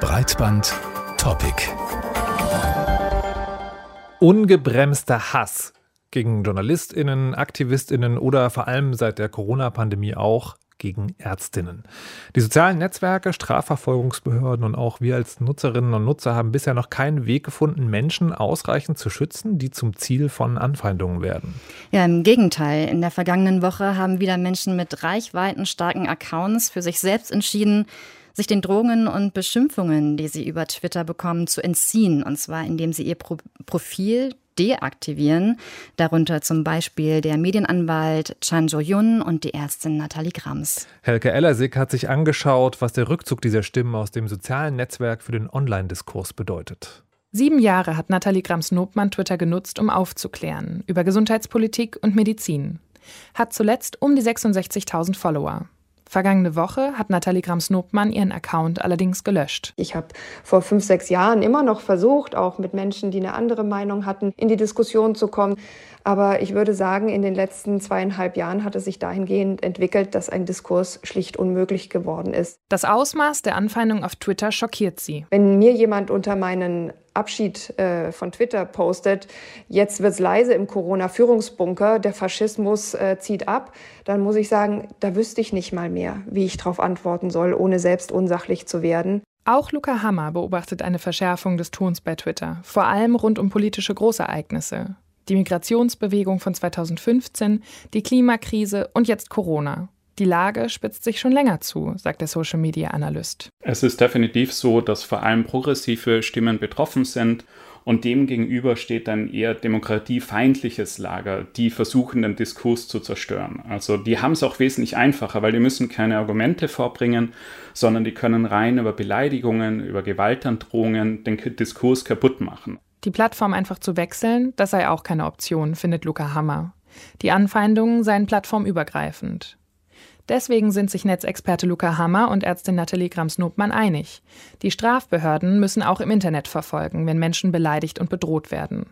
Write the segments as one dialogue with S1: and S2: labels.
S1: Breitband Topic.
S2: Ungebremster Hass gegen JournalistInnen, AktivistInnen oder vor allem seit der Corona-Pandemie auch gegen Ärztinnen. Die sozialen Netzwerke, Strafverfolgungsbehörden und auch wir als Nutzerinnen und Nutzer haben bisher noch keinen Weg gefunden, Menschen ausreichend zu schützen, die zum Ziel von Anfeindungen werden.
S3: Ja, im Gegenteil. In der vergangenen Woche haben wieder Menschen mit reichweitenstarken Accounts für sich selbst entschieden, sich den Drohungen und Beschimpfungen, die sie über Twitter bekommen, zu entziehen. Und zwar indem sie ihr Pro Profil deaktivieren, darunter zum Beispiel der Medienanwalt Chan Jo-yun und die Ärztin Nathalie Grams.
S2: Helke Ellersig hat sich angeschaut, was der Rückzug dieser Stimmen aus dem sozialen Netzwerk für den Online-Diskurs bedeutet.
S4: Sieben Jahre hat Nathalie Grams-Nobmann Twitter genutzt, um aufzuklären über Gesundheitspolitik und Medizin. Hat zuletzt um die 66.000 Follower. Vergangene Woche hat Nathalie Grams-Nobmann ihren Account allerdings gelöscht.
S5: Ich habe vor fünf, sechs Jahren immer noch versucht, auch mit Menschen, die eine andere Meinung hatten, in die Diskussion zu kommen. Aber ich würde sagen, in den letzten zweieinhalb Jahren hat es sich dahingehend entwickelt, dass ein Diskurs schlicht unmöglich geworden ist.
S4: Das Ausmaß der Anfeindung auf Twitter schockiert sie.
S5: Wenn mir jemand unter meinen Abschied äh, von Twitter postet, jetzt wird's leise im Corona-Führungsbunker, der Faschismus äh, zieht ab, dann muss ich sagen, da wüsste ich nicht mal mehr, wie ich darauf antworten soll, ohne selbst unsachlich zu werden.
S4: Auch Luca Hammer beobachtet eine Verschärfung des Tons bei Twitter, vor allem rund um politische Großereignisse. Die Migrationsbewegung von 2015, die Klimakrise und jetzt Corona. Die Lage spitzt sich schon länger zu, sagt der Social Media Analyst.
S6: Es ist definitiv so, dass vor allem progressive Stimmen betroffen sind und demgegenüber steht ein eher demokratiefeindliches Lager, die versuchen, den Diskurs zu zerstören. Also die haben es auch wesentlich einfacher, weil die müssen keine Argumente vorbringen, sondern die können rein über Beleidigungen, über Gewaltandrohungen den Diskurs kaputt machen.
S4: Die Plattform einfach zu wechseln, das sei auch keine Option, findet Luca Hammer. Die Anfeindungen seien plattformübergreifend. Deswegen sind sich Netzexperte Luca Hammer und Ärztin Nathalie Grams-Nobmann einig. Die Strafbehörden müssen auch im Internet verfolgen, wenn Menschen beleidigt und bedroht werden.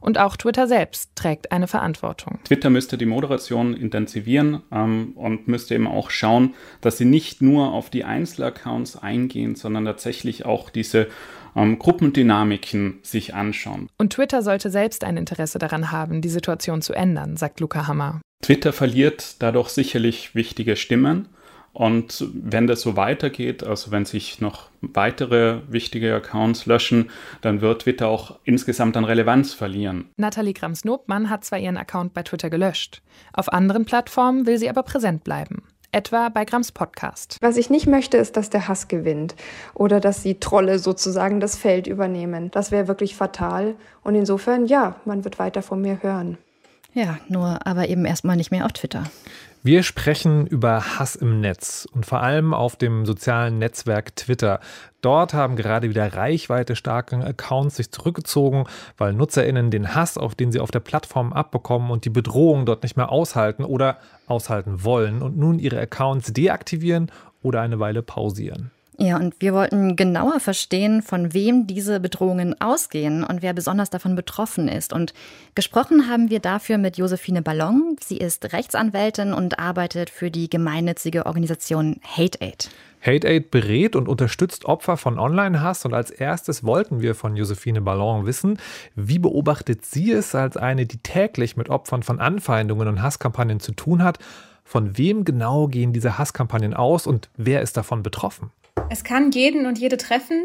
S4: Und auch Twitter selbst trägt eine Verantwortung.
S6: Twitter müsste die Moderation intensivieren ähm, und müsste eben auch schauen, dass sie nicht nur auf die Einzelaccounts eingehen, sondern tatsächlich auch diese ähm, Gruppendynamiken sich anschauen.
S4: Und Twitter sollte selbst ein Interesse daran haben, die Situation zu ändern, sagt Luca Hammer.
S6: Twitter verliert dadurch sicherlich wichtige Stimmen. Und wenn das so weitergeht, also wenn sich noch weitere wichtige Accounts löschen, dann wird Twitter auch insgesamt an Relevanz verlieren.
S4: Nathalie Grams-Nobmann hat zwar ihren Account bei Twitter gelöscht, auf anderen Plattformen will sie aber präsent bleiben etwa bei Grams Podcast.
S5: Was ich nicht möchte, ist, dass der Hass gewinnt oder dass die Trolle sozusagen das Feld übernehmen. Das wäre wirklich fatal. Und insofern, ja, man wird weiter von mir hören.
S3: Ja, nur aber eben erstmal nicht mehr auf Twitter.
S2: Wir sprechen über Hass im Netz und vor allem auf dem sozialen Netzwerk Twitter. Dort haben gerade wieder reichweite starke Accounts sich zurückgezogen, weil NutzerInnen den Hass, auf den sie auf der Plattform abbekommen und die Bedrohung dort nicht mehr aushalten oder aushalten wollen und nun ihre Accounts deaktivieren oder eine Weile pausieren.
S3: Ja, und wir wollten genauer verstehen, von wem diese Bedrohungen ausgehen und wer besonders davon betroffen ist. Und gesprochen haben wir dafür mit Josephine Ballon. Sie ist Rechtsanwältin und arbeitet für die gemeinnützige Organisation Hate Aid.
S2: Hate Aid berät und unterstützt Opfer von Online-Hass und als erstes wollten wir von Josephine Ballon wissen, wie beobachtet sie es als eine, die täglich mit Opfern von Anfeindungen und Hasskampagnen zu tun hat? Von wem genau gehen diese Hasskampagnen aus und wer ist davon betroffen?
S7: Es kann jeden und jede treffen.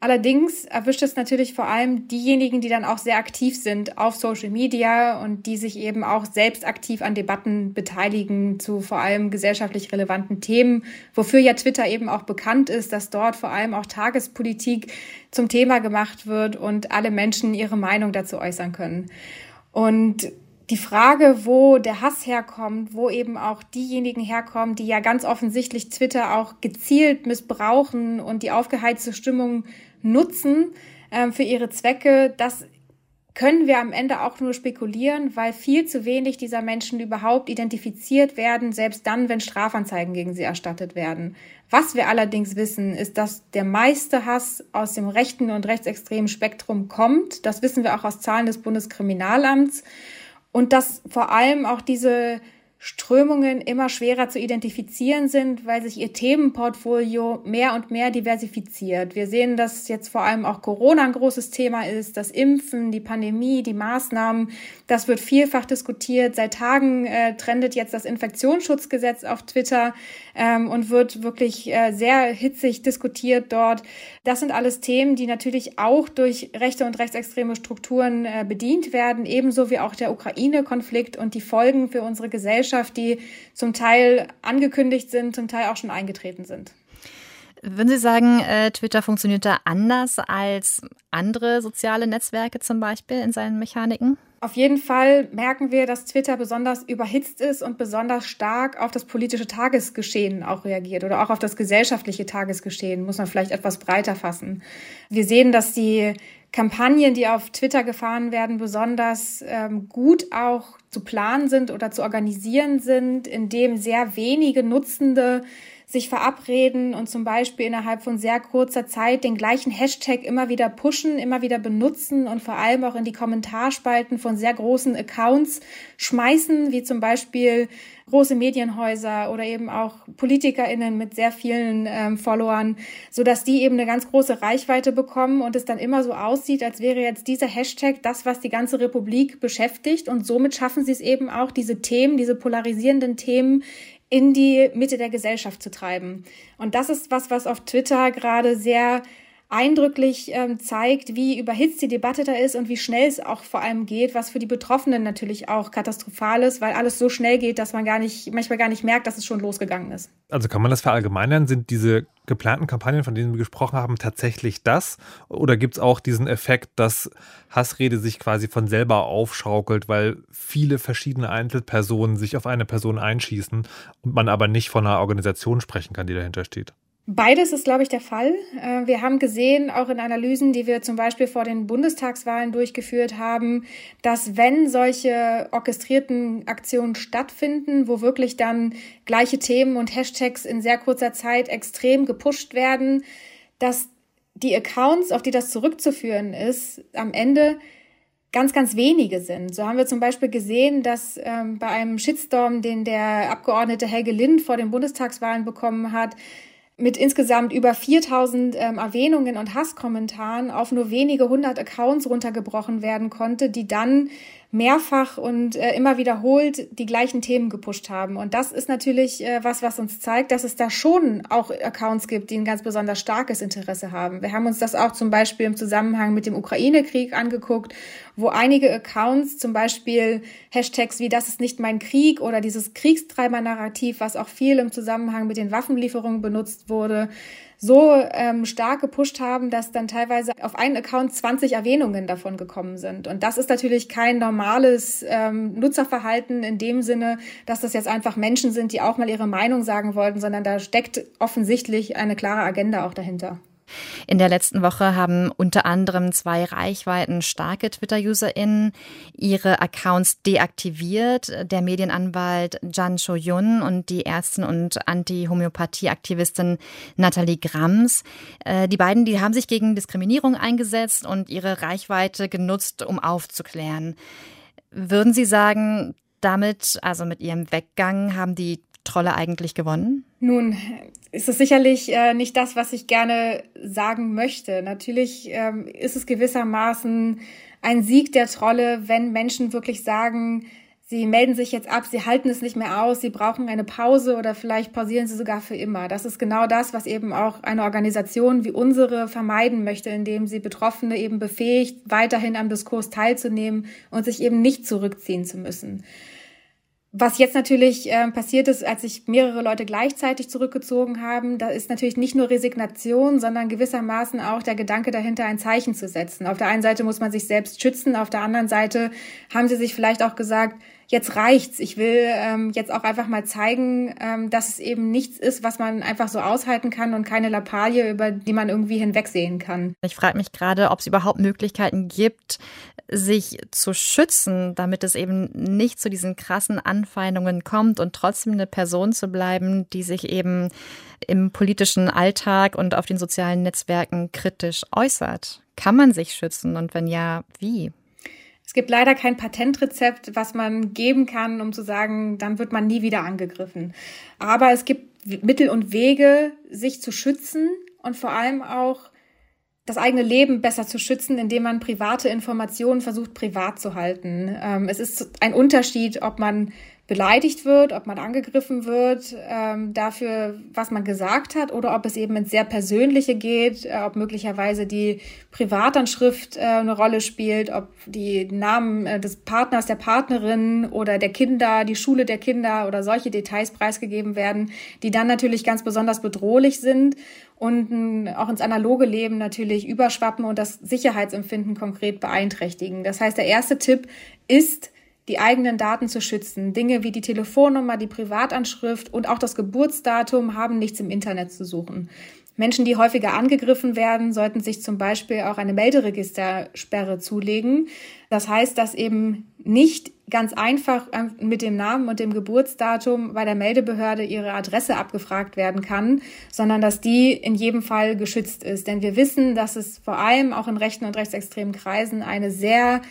S7: Allerdings erwischt es natürlich vor allem diejenigen, die dann auch sehr aktiv sind auf Social Media und die sich eben auch selbst aktiv an Debatten beteiligen zu vor allem gesellschaftlich relevanten Themen, wofür ja Twitter eben auch bekannt ist, dass dort vor allem auch Tagespolitik zum Thema gemacht wird und alle Menschen ihre Meinung dazu äußern können. Und die Frage, wo der Hass herkommt, wo eben auch diejenigen herkommen, die ja ganz offensichtlich Twitter auch gezielt missbrauchen und die aufgeheizte Stimmung nutzen äh, für ihre Zwecke, das können wir am Ende auch nur spekulieren, weil viel zu wenig dieser Menschen überhaupt identifiziert werden, selbst dann, wenn Strafanzeigen gegen sie erstattet werden. Was wir allerdings wissen, ist, dass der meiste Hass aus dem rechten und rechtsextremen Spektrum kommt. Das wissen wir auch aus Zahlen des Bundeskriminalamts. Und dass vor allem auch diese Strömungen immer schwerer zu identifizieren sind, weil sich ihr Themenportfolio mehr und mehr diversifiziert. Wir sehen, dass jetzt vor allem auch Corona ein großes Thema ist, das Impfen, die Pandemie, die Maßnahmen. Das wird vielfach diskutiert. Seit Tagen äh, trendet jetzt das Infektionsschutzgesetz auf Twitter ähm, und wird wirklich äh, sehr hitzig diskutiert dort. Das sind alles Themen, die natürlich auch durch rechte und rechtsextreme Strukturen äh, bedient werden, ebenso wie auch der Ukraine-Konflikt und die Folgen für unsere Gesellschaft, die zum Teil angekündigt sind, zum Teil auch schon eingetreten sind.
S3: Würden Sie sagen, äh, Twitter funktioniert da anders als andere soziale Netzwerke zum Beispiel in seinen Mechaniken?
S7: Auf jeden Fall merken wir, dass Twitter besonders überhitzt ist und besonders stark auf das politische Tagesgeschehen auch reagiert oder auch auf das gesellschaftliche Tagesgeschehen, muss man vielleicht etwas breiter fassen. Wir sehen, dass die Kampagnen, die auf Twitter gefahren werden, besonders ähm, gut auch zu planen sind oder zu organisieren sind, indem sehr wenige Nutzende sich verabreden und zum Beispiel innerhalb von sehr kurzer Zeit den gleichen Hashtag immer wieder pushen, immer wieder benutzen und vor allem auch in die Kommentarspalten von sehr großen Accounts schmeißen, wie zum Beispiel große Medienhäuser oder eben auch PolitikerInnen mit sehr vielen ähm, Followern, so dass die eben eine ganz große Reichweite bekommen und es dann immer so aussieht, als wäre jetzt dieser Hashtag das, was die ganze Republik beschäftigt. Und somit schaffen sie es eben auch, diese Themen, diese polarisierenden Themen in die Mitte der Gesellschaft zu treiben. Und das ist was, was auf Twitter gerade sehr eindrücklich ähm, zeigt, wie überhitzt die Debatte da ist und wie schnell es auch vor allem geht, was für die Betroffenen natürlich auch katastrophal ist, weil alles so schnell geht, dass man gar nicht, manchmal gar nicht merkt, dass es schon losgegangen ist.
S2: Also kann man das verallgemeinern? Sind diese geplanten Kampagnen, von denen wir gesprochen haben, tatsächlich das? Oder gibt es auch diesen Effekt, dass Hassrede sich quasi von selber aufschaukelt, weil viele verschiedene Einzelpersonen sich auf eine Person einschießen und man aber nicht von einer Organisation sprechen kann, die dahinter steht?
S7: Beides ist, glaube ich, der Fall. Äh, wir haben gesehen, auch in Analysen, die wir zum Beispiel vor den Bundestagswahlen durchgeführt haben, dass wenn solche orchestrierten Aktionen stattfinden, wo wirklich dann gleiche Themen und Hashtags in sehr kurzer Zeit extrem gepusht werden, dass die Accounts, auf die das zurückzuführen ist, am Ende ganz, ganz wenige sind. So haben wir zum Beispiel gesehen, dass ähm, bei einem Shitstorm, den der Abgeordnete Helge Lind vor den Bundestagswahlen bekommen hat, mit insgesamt über 4000 ähm, Erwähnungen und Hasskommentaren auf nur wenige hundert Accounts runtergebrochen werden konnte, die dann mehrfach und äh, immer wiederholt die gleichen Themen gepusht haben. Und das ist natürlich äh, was, was uns zeigt, dass es da schon auch Accounts gibt, die ein ganz besonders starkes Interesse haben. Wir haben uns das auch zum Beispiel im Zusammenhang mit dem Ukraine-Krieg angeguckt, wo einige Accounts zum Beispiel Hashtags wie das ist nicht mein Krieg oder dieses Kriegstreiber-Narrativ, was auch viel im Zusammenhang mit den Waffenlieferungen benutzt wurde, so ähm, stark gepusht haben, dass dann teilweise auf einen Account 20 Erwähnungen davon gekommen sind. Und das ist natürlich kein normales ähm, Nutzerverhalten in dem Sinne, dass das jetzt einfach Menschen sind, die auch mal ihre Meinung sagen wollten, sondern da steckt offensichtlich eine klare Agenda auch dahinter.
S3: In der letzten Woche haben unter anderem zwei Reichweiten starke Twitter-UserInnen ihre Accounts deaktiviert. Der Medienanwalt Jan Cho-yun und die Ärztin und Anti-Homöopathie-Aktivistin Nathalie Grams. Äh, die beiden, die haben sich gegen Diskriminierung eingesetzt und ihre Reichweite genutzt, um aufzuklären. Würden Sie sagen, damit, also mit ihrem Weggang, haben die Trolle eigentlich gewonnen?
S7: Nun, ist es sicherlich äh, nicht das, was ich gerne sagen möchte. Natürlich ähm, ist es gewissermaßen ein Sieg der Trolle, wenn Menschen wirklich sagen, sie melden sich jetzt ab, sie halten es nicht mehr aus, sie brauchen eine Pause oder vielleicht pausieren sie sogar für immer. Das ist genau das, was eben auch eine Organisation wie unsere vermeiden möchte, indem sie Betroffene eben befähigt, weiterhin am Diskurs teilzunehmen und sich eben nicht zurückziehen zu müssen. Was jetzt natürlich äh, passiert ist, als sich mehrere Leute gleichzeitig zurückgezogen haben, da ist natürlich nicht nur Resignation, sondern gewissermaßen auch der Gedanke dahinter, ein Zeichen zu setzen. Auf der einen Seite muss man sich selbst schützen, auf der anderen Seite haben sie sich vielleicht auch gesagt, jetzt reicht's. Ich will ähm, jetzt auch einfach mal zeigen, ähm, dass es eben nichts ist, was man einfach so aushalten kann und keine Lappalie, über die man irgendwie hinwegsehen kann.
S3: Ich frage mich gerade, ob es überhaupt Möglichkeiten gibt, sich zu schützen, damit es eben nicht zu diesen krassen Anfeindungen kommt und trotzdem eine Person zu bleiben, die sich eben im politischen Alltag und auf den sozialen Netzwerken kritisch äußert. Kann man sich schützen und wenn ja, wie?
S7: Es gibt leider kein Patentrezept, was man geben kann, um zu sagen, dann wird man nie wieder angegriffen. Aber es gibt Mittel und Wege, sich zu schützen und vor allem auch das eigene Leben besser zu schützen, indem man private Informationen versucht, privat zu halten. Ähm, es ist ein Unterschied, ob man beleidigt wird, ob man angegriffen wird ähm, dafür, was man gesagt hat, oder ob es eben ins sehr Persönliche geht, äh, ob möglicherweise die Privatanschrift äh, eine Rolle spielt, ob die Namen äh, des Partners, der Partnerin oder der Kinder, die Schule der Kinder oder solche Details preisgegeben werden, die dann natürlich ganz besonders bedrohlich sind und auch ins analoge Leben natürlich überschwappen und das Sicherheitsempfinden konkret beeinträchtigen. Das heißt, der erste Tipp ist, die eigenen Daten zu schützen. Dinge wie die Telefonnummer, die Privatanschrift und auch das Geburtsdatum haben nichts im Internet zu suchen. Menschen, die häufiger angegriffen werden, sollten sich zum Beispiel auch eine Melderegistersperre zulegen. Das heißt, dass eben nicht ganz einfach mit dem Namen und dem Geburtsdatum bei der Meldebehörde ihre Adresse abgefragt werden kann, sondern dass die in jedem Fall geschützt ist. Denn wir wissen, dass es vor allem auch in rechten und rechtsextremen Kreisen eine sehr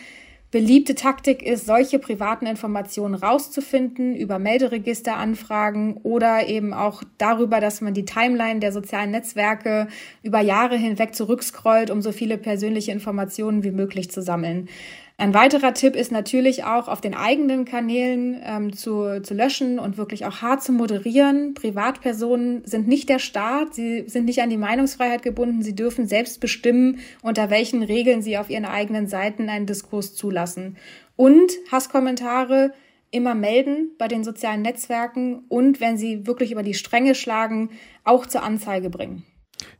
S7: Beliebte Taktik ist, solche privaten Informationen rauszufinden über Melderegisteranfragen oder eben auch darüber, dass man die Timeline der sozialen Netzwerke über Jahre hinweg zurückscrollt, um so viele persönliche Informationen wie möglich zu sammeln. Ein weiterer Tipp ist natürlich auch auf den eigenen Kanälen ähm, zu, zu löschen und wirklich auch hart zu moderieren. Privatpersonen sind nicht der Staat, sie sind nicht an die Meinungsfreiheit gebunden, sie dürfen selbst bestimmen, unter welchen Regeln sie auf ihren eigenen Seiten einen Diskurs zulassen. Und Hasskommentare immer melden bei den sozialen Netzwerken und wenn sie wirklich über die Stränge schlagen, auch zur Anzeige bringen.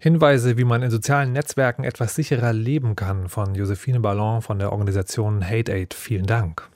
S2: Hinweise, wie man in sozialen Netzwerken etwas sicherer leben kann, von Josephine Ballon von der Organisation Hate Aid. Vielen Dank.